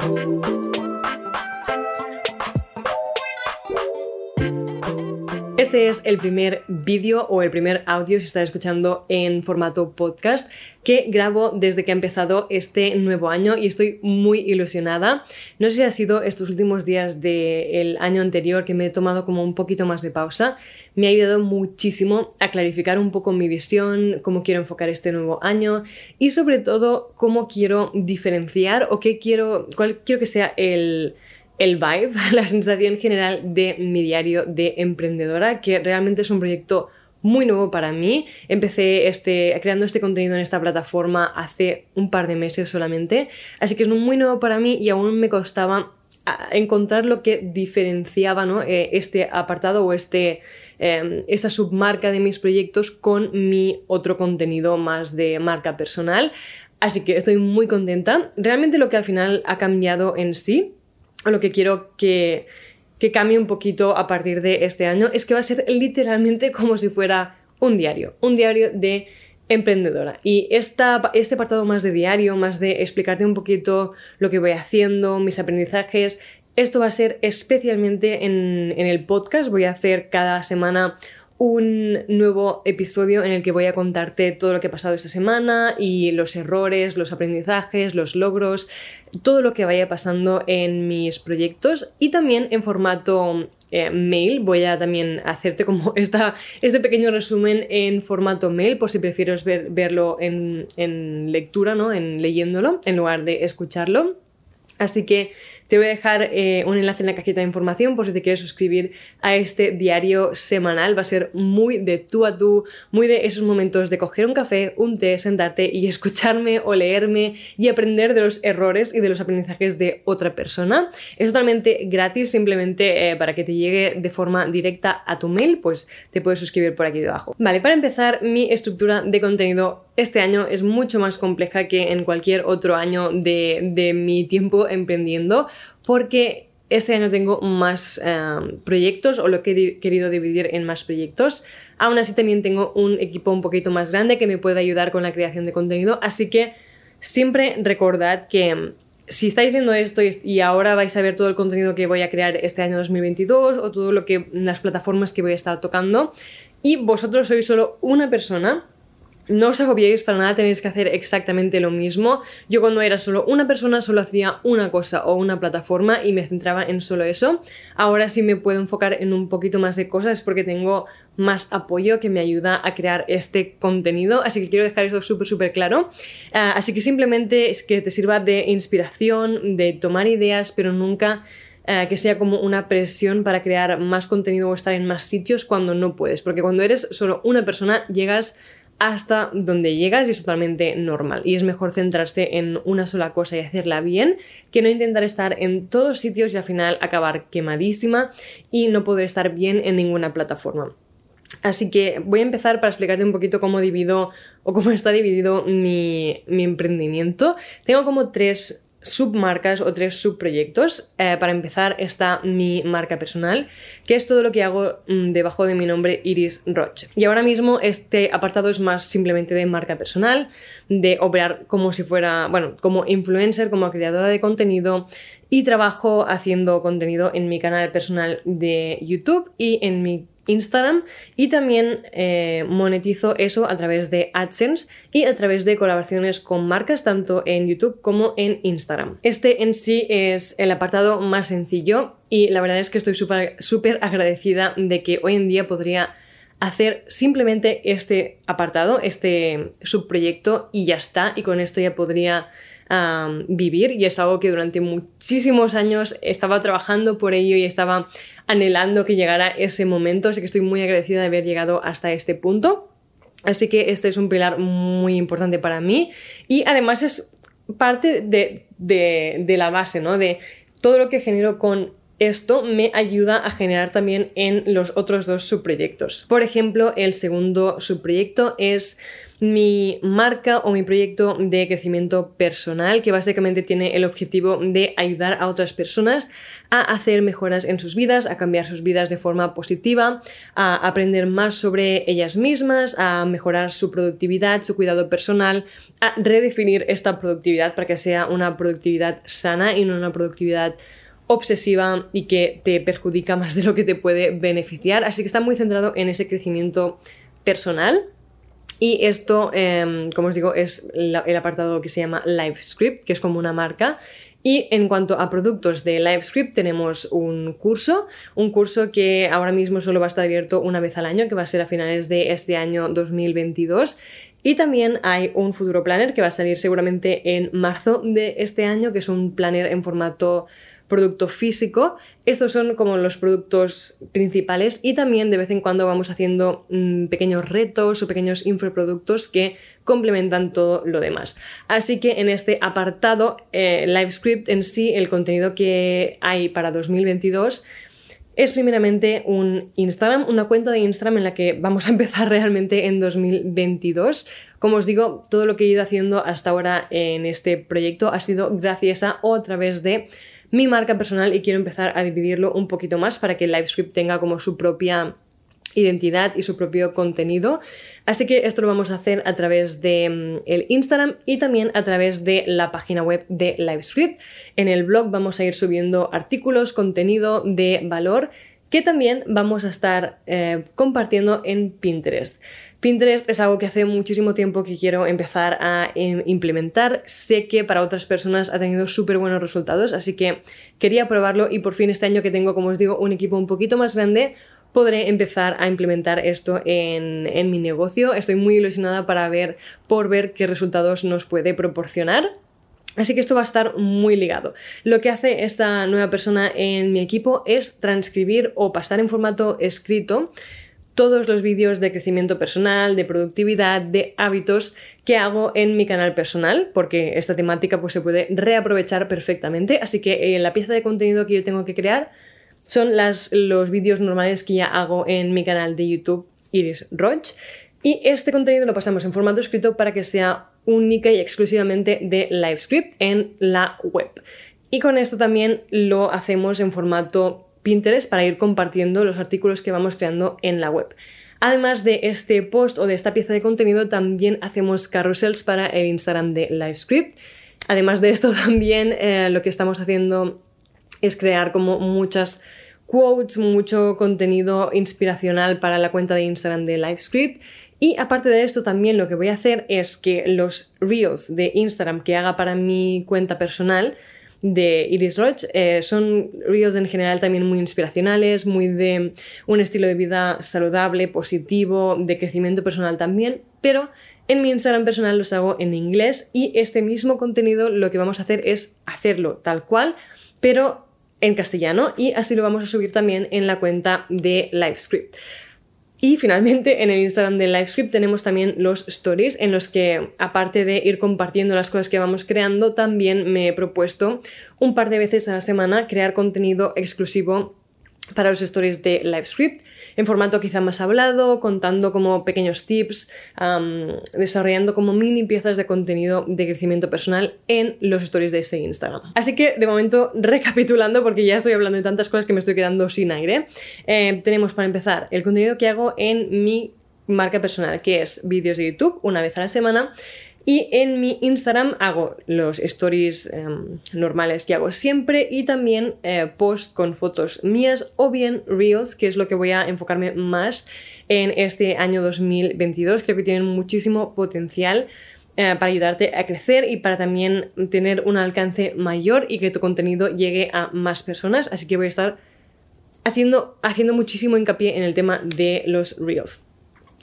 Thank you. Este es el primer vídeo o el primer audio, si estás escuchando en formato podcast, que grabo desde que ha empezado este nuevo año y estoy muy ilusionada. No sé si ha sido estos últimos días del año anterior que me he tomado como un poquito más de pausa. Me ha ayudado muchísimo a clarificar un poco mi visión, cómo quiero enfocar este nuevo año y sobre todo cómo quiero diferenciar o qué quiero, cuál quiero que sea el el vibe, la sensación general de mi diario de emprendedora, que realmente es un proyecto muy nuevo para mí. Empecé este, creando este contenido en esta plataforma hace un par de meses solamente, así que es muy nuevo para mí y aún me costaba encontrar lo que diferenciaba ¿no? Eh, este apartado o este, em, esta submarca de mis proyectos con mi otro contenido más de marca personal. Así que estoy muy contenta. Realmente lo que al final ha cambiado en sí lo que quiero que, que cambie un poquito a partir de este año es que va a ser literalmente como si fuera un diario, un diario de emprendedora. Y esta, este apartado más de diario, más de explicarte un poquito lo que voy haciendo, mis aprendizajes, esto va a ser especialmente en, en el podcast. Voy a hacer cada semana un nuevo episodio en el que voy a contarte todo lo que ha pasado esta semana y los errores, los aprendizajes, los logros, todo lo que vaya pasando en mis proyectos y también en formato eh, mail. Voy a también hacerte como esta, este pequeño resumen en formato mail por si prefieres verlo en, en lectura, ¿no? en leyéndolo en lugar de escucharlo. Así que te voy a dejar eh, un enlace en la cajita de información por si te quieres suscribir a este diario semanal. Va a ser muy de tú a tú, muy de esos momentos de coger un café, un té, sentarte y escucharme o leerme y aprender de los errores y de los aprendizajes de otra persona. Es totalmente gratis, simplemente eh, para que te llegue de forma directa a tu mail, pues te puedes suscribir por aquí debajo. Vale, para empezar, mi estructura de contenido este año es mucho más compleja que en cualquier otro año de, de mi tiempo emprendiendo porque este año tengo más em, proyectos o lo que he querido dividir en más proyectos. Aún así también tengo un equipo un poquito más grande que me puede ayudar con la creación de contenido, así que siempre recordad que em, si estáis viendo esto y ahora vais a ver todo el contenido que voy a crear este año 2022 o todo lo que las plataformas que voy a estar tocando y vosotros sois solo una persona no os agobiéis para nada, tenéis que hacer exactamente lo mismo. Yo cuando era solo una persona solo hacía una cosa o una plataforma y me centraba en solo eso. Ahora sí me puedo enfocar en un poquito más de cosas porque tengo más apoyo que me ayuda a crear este contenido. Así que quiero dejar eso súper, súper claro. Ah, así que simplemente es que te sirva de inspiración, de tomar ideas, pero nunca ah, que sea como una presión para crear más contenido o estar en más sitios cuando no puedes. Porque cuando eres solo una persona llegas hasta donde llegas y es totalmente normal. Y es mejor centrarse en una sola cosa y hacerla bien que no intentar estar en todos sitios y al final acabar quemadísima y no poder estar bien en ninguna plataforma. Así que voy a empezar para explicarte un poquito cómo divido o cómo está dividido mi, mi emprendimiento. Tengo como tres submarcas o tres subproyectos. Eh, para empezar está mi marca personal, que es todo lo que hago mm, debajo de mi nombre Iris Roche. Y ahora mismo este apartado es más simplemente de marca personal, de operar como si fuera, bueno, como influencer, como creadora de contenido y trabajo haciendo contenido en mi canal personal de YouTube y en mi Instagram y también eh, monetizo eso a través de AdSense y a través de colaboraciones con marcas tanto en YouTube como en Instagram. Este en sí es el apartado más sencillo y la verdad es que estoy súper agradecida de que hoy en día podría hacer simplemente este apartado, este subproyecto y ya está y con esto ya podría vivir y es algo que durante muchísimos años estaba trabajando por ello y estaba anhelando que llegara ese momento, así que estoy muy agradecida de haber llegado hasta este punto. Así que este es un pilar muy importante para mí y además es parte de, de, de la base, ¿no? De todo lo que genero con esto me ayuda a generar también en los otros dos subproyectos. Por ejemplo, el segundo subproyecto es mi marca o mi proyecto de crecimiento personal que básicamente tiene el objetivo de ayudar a otras personas a hacer mejoras en sus vidas, a cambiar sus vidas de forma positiva, a aprender más sobre ellas mismas, a mejorar su productividad, su cuidado personal, a redefinir esta productividad para que sea una productividad sana y no una productividad obsesiva y que te perjudica más de lo que te puede beneficiar. Así que está muy centrado en ese crecimiento personal. Y esto, em, como os digo, es el apartado que se llama LiveScript, que es como una marca. Y en cuanto a productos de LiveScript, tenemos un curso, un curso que ahora mismo solo va a estar abierto una vez al año, que va a ser a finales de este año 2022. Y también hay un futuro planner que va a salir seguramente en marzo de este año, que es un planner en formato producto físico. Estos son como los productos principales y también de vez en cuando vamos haciendo mm, pequeños retos o pequeños infoproductos que complementan todo lo demás. Así que en este apartado, eh, LiveScript en sí, el contenido que hay para 2022, es primeramente un Instagram, una cuenta de Instagram en la que vamos a empezar realmente en 2022. Como os digo, todo lo que he ido haciendo hasta ahora en este proyecto ha sido gracias a o a través de mi marca personal y quiero empezar a dividirlo un poquito más para que LiveScript tenga como su propia identidad y su propio contenido. Así que esto lo vamos a hacer a través de mm, el Instagram y también a través de la página web de LiveScript. En el blog vamos a ir subiendo artículos, contenido de valor que también vamos a estar eh, compartiendo en Pinterest. Pinterest es algo que hace muchísimo tiempo que quiero empezar a em, implementar. Sé que para otras personas ha tenido súper buenos resultados, así que quería probarlo y por fin este año que tengo, como os digo, un equipo un poquito más grande, podré empezar a implementar esto en, en mi negocio. Estoy muy ilusionada para ver, por ver qué resultados nos puede proporcionar. Así que esto va a estar muy ligado. Lo que hace esta nueva persona en mi equipo es transcribir o pasar en formato escrito todos los vídeos de crecimiento personal, de productividad, de hábitos que hago en mi canal personal, porque esta temática pues, se puede reaprovechar perfectamente. Así que eh, la pieza de contenido que yo tengo que crear son los vídeos normales que ya hago en mi canal de YouTube Iris Roach. Y este contenido lo pasamos en formato escrito para que sea única y exclusivamente de LiveScript en la web. Y con esto también lo hacemos en formato Pinterest para ir compartiendo los artículos que vamos creando en la web. Además de este post o de esta pieza de contenido, también hacemos carousels para el Instagram de LiveScript. Además de esto, también eh, lo que estamos haciendo es crear como muchas quotes, mucho contenido inspiracional para la cuenta de Instagram de LiveScript. Y aparte de esto, también lo que voy a hacer es que los reels de Instagram que haga para mi cuenta personal de Iris Roche. Eh, son reels en general también muy inspiracionales, muy de un estilo de vida saludable, positivo, de crecimiento personal también, pero en mi Instagram personal los hago en inglés y este mismo contenido lo que vamos a hacer es hacerlo tal cual, pero en castellano y así lo vamos a subir también en la cuenta de LiveScript. Y finalmente en el Instagram de LiveScript tenemos también los stories en los que aparte de ir compartiendo las cosas que vamos creando, también me he propuesto un par de veces a la semana crear contenido exclusivo para los stories de LiveScript, en formato quizá más hablado, contando como pequeños tips, desarrollando como mini piezas de contenido de crecimiento personal en los stories de este Instagram. Así que de momento, recapitulando, porque ya estoy hablando de tantas cosas que me estoy quedando sin aire, eh, tenemos para empezar el contenido que hago en mi marca personal, que es vídeos de YouTube una vez a la semana, y en mi Instagram hago los stories em, normales que hago siempre y también eh, post con fotos mías o bien reels, que es lo que voy a enfocarme más en este año 2022. Creo que tienen muchísimo potencial eh, para ayudarte a crecer y para también tener un alcance mayor y que tu contenido llegue a más personas. Así que voy a estar haciendo, haciendo muchísimo hincapié en el tema de los reels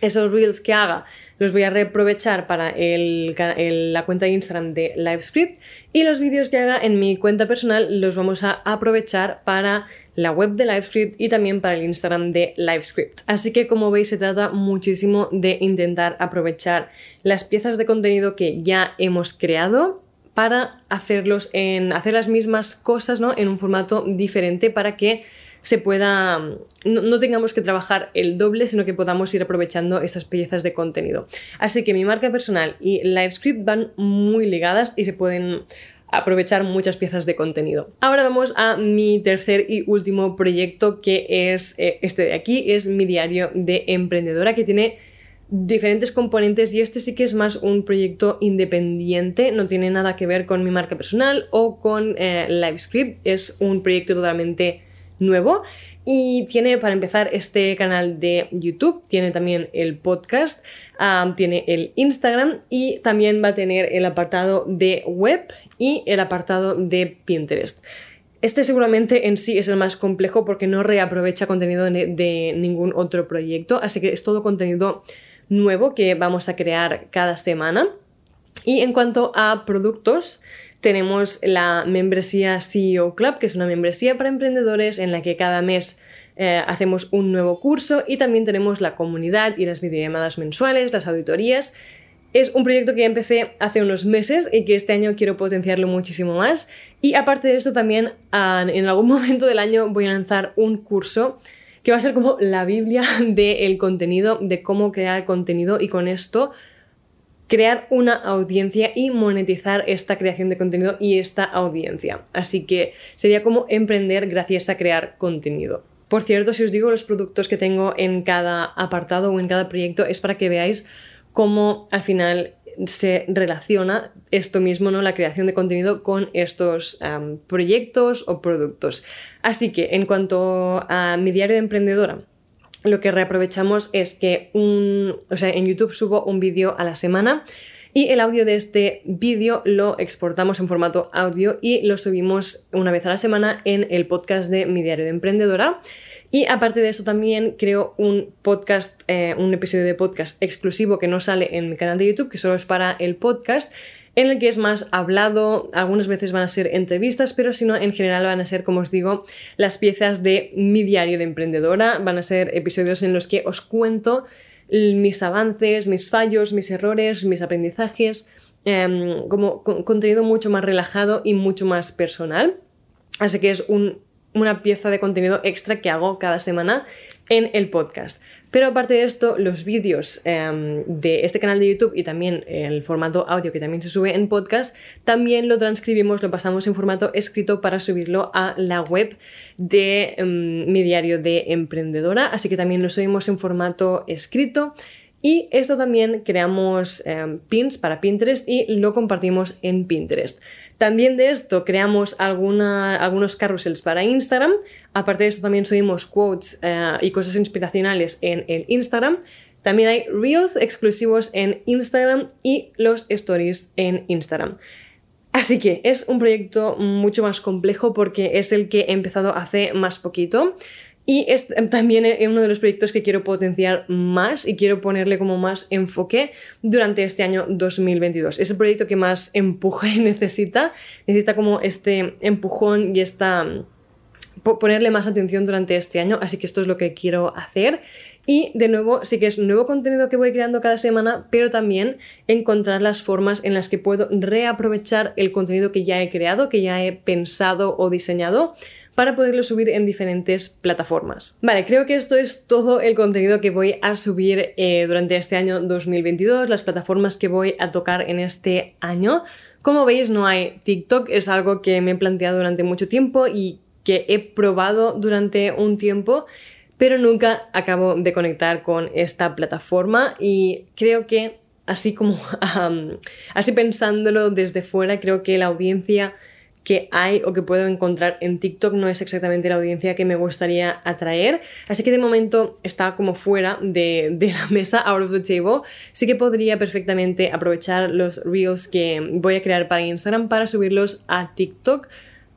esos reels que haga los voy a reaprovechar para la cuenta de Instagram de LiveScript y los vídeos que haga en mi cuenta personal los vamos a aprovechar para la web de LiveScript y también para el Instagram de LiveScript. Así que como veis se trata muchísimo de intentar aprovechar las piezas de contenido que ya hemos creado para hacerlos en hacer las mismas cosas ¿no? en un formato diferente para que se pueda no, no, tengamos que trabajar el doble sino que podamos ir aprovechando estas piezas de contenido. Así que mi marca personal y LiveScript van muy ligadas y se pueden aprovechar muchas piezas de contenido. Ahora vamos a mi tercer y último proyecto que es eh, este de aquí, es mi diario de emprendedora que tiene diferentes componentes y este sí que es más un proyecto independiente, no tiene nada que ver con mi marca personal o con eh, LiveScript, es un proyecto totalmente nuevo y tiene para empezar este canal de YouTube, tiene también el podcast, tiene el Instagram y también va a tener el apartado de web y el apartado de Pinterest. Este seguramente en sí es el más complejo porque no reaprovecha contenido de ningún otro proyecto, así que es todo contenido nuevo que vamos a crear cada semana. Y en cuanto a productos, tenemos la membresía CEO Club, que es una membresía para emprendedores en la que cada mes eh, hacemos un nuevo curso y también tenemos la comunidad y las videollamadas mensuales, las auditorías. Es un proyecto que ya empecé hace unos meses y que este año quiero potenciarlo muchísimo más. Y aparte de esto también en algún momento del año voy a lanzar un curso que va a ser como la Biblia del contenido, de cómo crear contenido y con esto crear una audiencia y monetizar esta creación de contenido y esta audiencia. Así que sería como emprender gracias a crear contenido. Por cierto, si os digo los productos que tengo en cada apartado o en cada proyecto es para que veáis cómo al final se relaciona esto mismo, ¿no? La creación de contenido con estos proyectos o productos. Así que en cuanto a mi diario de emprendedora, lo que reaprovechamos es que un, o sea, en YouTube subo un vídeo a la semana y el audio de este vídeo lo exportamos en formato audio y lo subimos una vez a la semana en el podcast de Mi Diario de Emprendedora. Y aparte de eso también creo un podcast, eh, un episodio de podcast exclusivo que no sale en mi canal de YouTube, que solo es para el podcast, en el que es más hablado, algunas veces van a ser entrevistas, pero si no, en general van a ser, como os digo, las piezas de mi diario de emprendedora, van a ser episodios en los que os cuento mis avances, mis fallos, mis errores, mis aprendizajes, em, como contenido mucho más relajado y mucho más personal. Así que es un una pieza de contenido extra que hago cada semana en el podcast. Pero aparte de esto, los vídeos em, de este canal de YouTube y también el formato audio que también se sube en podcast, también lo transcribimos, lo pasamos en formato escrito para subirlo a la web de em, mi diario de emprendedora. Así que también lo subimos en formato escrito. Y esto también creamos em, pins para Pinterest y lo compartimos en Pinterest. También de esto creamos algunos carrusels para Instagram. Aparte de esto también subimos quotes eh, y cosas inspiracionales en el Instagram. También hay reels exclusivos en Instagram y los stories en Instagram. Así que es un proyecto mucho más complejo porque es el que he empezado hace más poquito. Y es también uno de los proyectos que quiero potenciar más y quiero ponerle como más enfoque durante este año 2022. Es el proyecto que más empuje necesita. Necesita como este empujón y esta ponerle más atención durante este año, así que esto es lo que quiero hacer. Y de nuevo, sí que es nuevo contenido que voy creando cada semana, pero también encontrar las formas en las que puedo reaprovechar el contenido que ya he creado, que ya he pensado o diseñado para poderlo subir en diferentes plataformas. Vale, creo que esto es todo el contenido que voy a subir eh, durante este año 2022, las plataformas que voy a tocar en este año. Como veis, no hay TikTok, es algo que me he planteado durante mucho tiempo y que he probado durante un tiempo, pero nunca acabo de conectar con esta plataforma y creo que así como así pensándolo desde fuera, creo que la audiencia que hay o que puedo encontrar en TikTok no es exactamente la audiencia que me gustaría atraer. Así que de momento está como fuera de, de, la mesa, out of the table. Sí que podría perfectamente aprovechar los reels que voy a crear para Instagram para subirlos a TikTok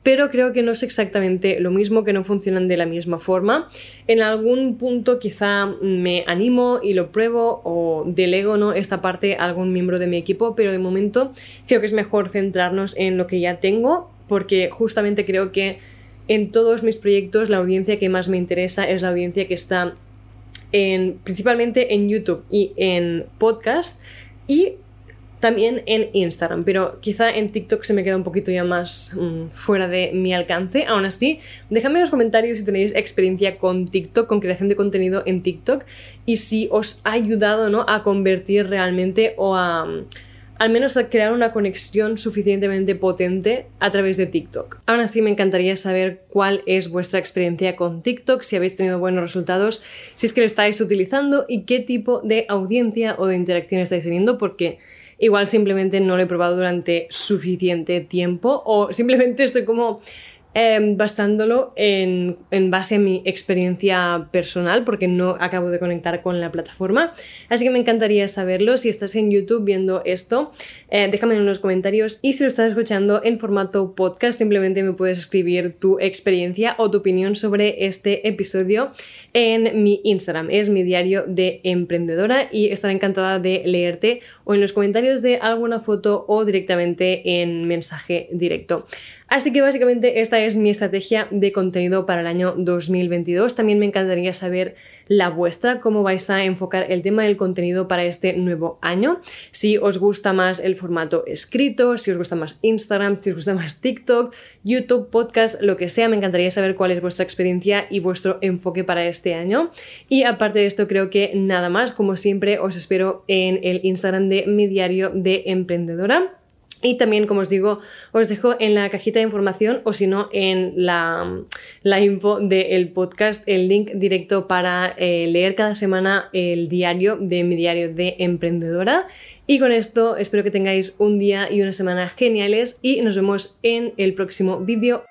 pero creo que no es exactamente lo mismo, que no funcionan de la misma forma. En algún punto quizá me animo y lo pruebo o delego ¿no? esta parte a algún miembro de mi equipo, pero de momento creo que es mejor centrarnos en lo que ya tengo, porque justamente creo que en todos mis proyectos la audiencia que más me interesa es la audiencia que está en, principalmente en YouTube y en podcast y también en Instagram, pero quizá en TikTok se me queda un poquito ya más mm, fuera de mi alcance. Aún así, dejadme en los comentarios si tenéis experiencia con TikTok, con creación de contenido en TikTok y si os ha ayudado ¿no? a convertir realmente o a al menos crear una conexión suficientemente potente a través de TikTok. Ahora sí me encantaría saber cuál es vuestra experiencia con TikTok, si habéis tenido buenos resultados, si es que lo estáis utilizando y qué tipo de audiencia o de interacción estáis teniendo, porque igual simplemente no lo he probado durante suficiente tiempo o simplemente estoy como Em, bastándolo en, base a mi experiencia personal, porque no acabo de conectar con la plataforma. Así que me encantaría saberlo. Si estás en YouTube viendo esto, eh, déjame en los comentarios. Y si lo estás escuchando en formato podcast, simplemente me puedes escribir tu experiencia o tu opinión sobre este episodio en mi Instagram. Es mi diario de emprendedora y estaré encantada de leerte o en los comentarios de alguna foto o directamente en mensaje directo. Así que básicamente esta es mi estrategia de contenido para el año 2022. También me encantaría saber la vuestra, cómo vais a enfocar el tema del contenido para este nuevo año. Si os gusta más el formato escrito, si os gusta más Instagram, si os gusta más TikTok, YouTube, podcast, lo que sea, me encantaría saber cuál es vuestra experiencia y vuestro enfoque para este año. Y aparte de esto, creo que nada más, como siempre, os espero en el Instagram de mi diario de emprendedora. Y también, como os digo, os dejo en la cajita de información o si no, en la, info del podcast el link directo para eh, leer cada semana el diario de mi diario de emprendedora. Y con esto espero que tengáis un día y una semana geniales y nos vemos en el próximo vídeo.